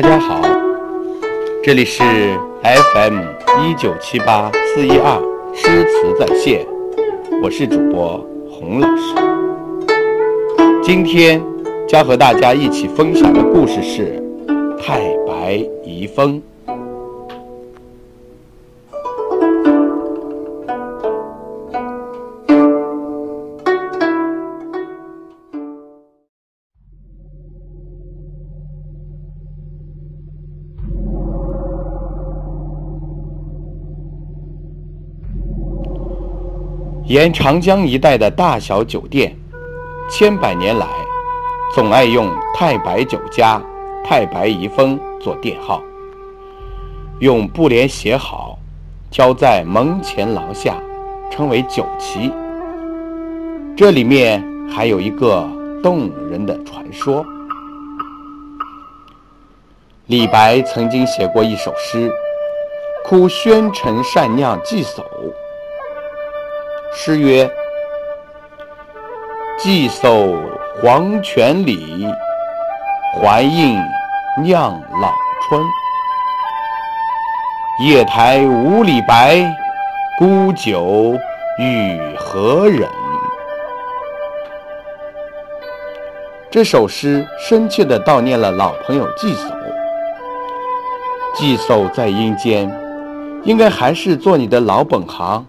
大家好，这里是 FM 一九七八四一二诗词在线，我是主播洪老师。今天将和大家一起分享的故事是《太白遗风》。沿长江一带的大小酒店，千百年来总爱用“太白酒家”“太白遗风”做店号，用布帘写好，交在门前廊下，称为酒旗。这里面还有一个动人的传说：李白曾经写过一首诗，哭宣城善酿祭叟。诗曰：“寄叟黄泉里，还应酿老春。夜台无李白，孤酒与何人？”这首诗深切地悼念了老朋友季叟。季叟在阴间，应该还是做你的老本行。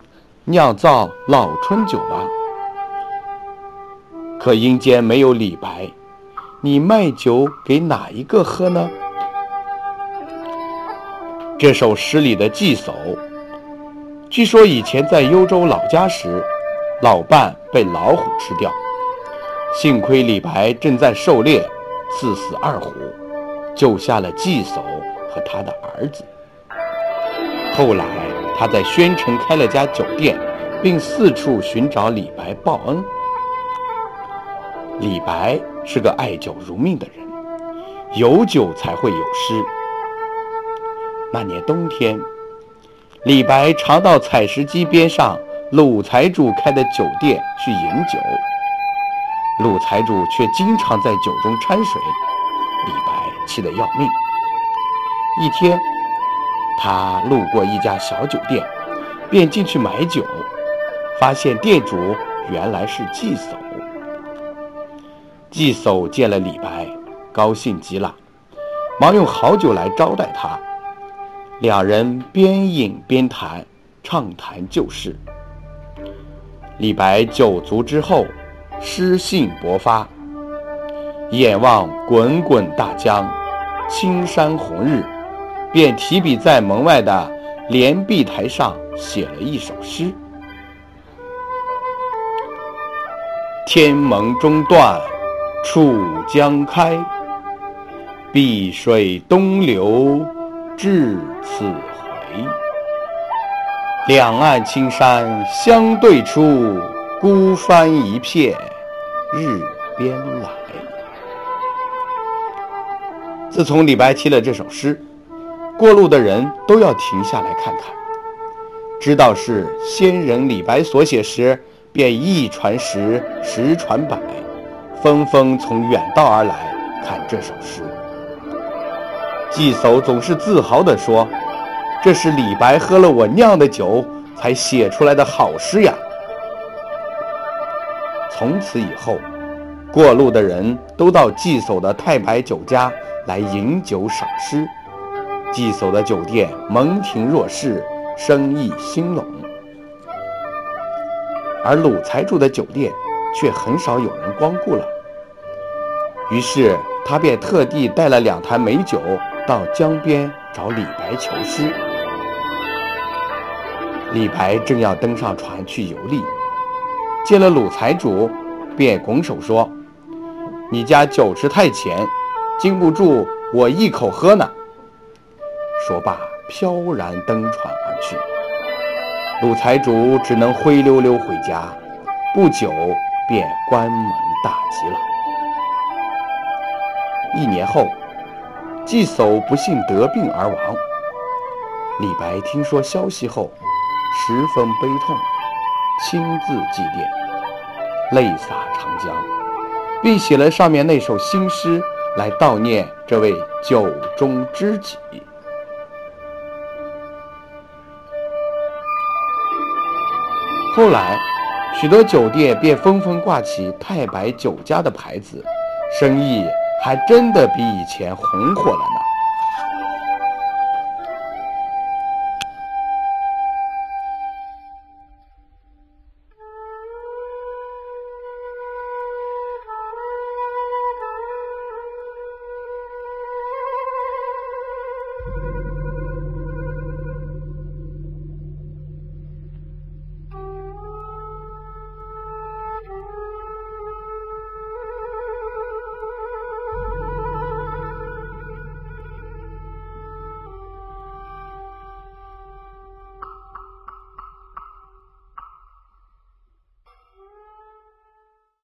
酿造老春酒吧，可阴间没有李白，你卖酒给哪一个喝呢？这首诗里的季叟，据说以前在幽州老家时，老伴被老虎吃掉，幸亏李白正在狩猎，刺死二虎，救下了季叟和他的儿子。后来。他在宣城开了家酒店，并四处寻找李白报恩。李白是个爱酒如命的人，有酒才会有诗。那年冬天，李白常到采石矶边上鲁财主开的酒店去饮酒，鲁财主却经常在酒中掺水，李白气得要命。一天。他路过一家小酒店，便进去买酒，发现店主原来是季叟。季叟见了李白，高兴极了，忙用好酒来招待他。两人边饮边谈，畅谈旧事。李白酒足之后，诗兴勃发，眼望滚滚大江，青山红日。便提笔在门外的连壁台上写了一首诗：“天蒙中断楚江开，碧水东流至此回。两岸青山相对出，孤帆一片日边来。”自从李白提了这首诗。过路的人都要停下来看看，知道是先人李白所写时，便一传十，十传百，纷纷从远道而来看这首诗。季叟总是自豪地说：“这是李白喝了我酿的酒才写出来的好诗呀。”从此以后，过路的人都到季叟的太白酒家来饮酒赏诗。寄宿的酒店门庭若市，生意兴隆，而鲁财主的酒店却很少有人光顾了。于是他便特地带了两坛美酒到江边找李白求诗。李白正要登上船去游历，见了鲁财主，便拱手说：“你家酒池太浅，经不住我一口喝呢。”说罢，飘然登船而去。鲁财主只能灰溜溜回家，不久便关门大吉了。一年后，季叟不幸得病而亡。李白听说消息后，十分悲痛，亲自祭奠，泪洒长江，并写了上面那首新诗来悼念这位酒中知己。后来，许多酒店便纷纷挂起“太白酒家”的牌子，生意还真的比以前红火了呢。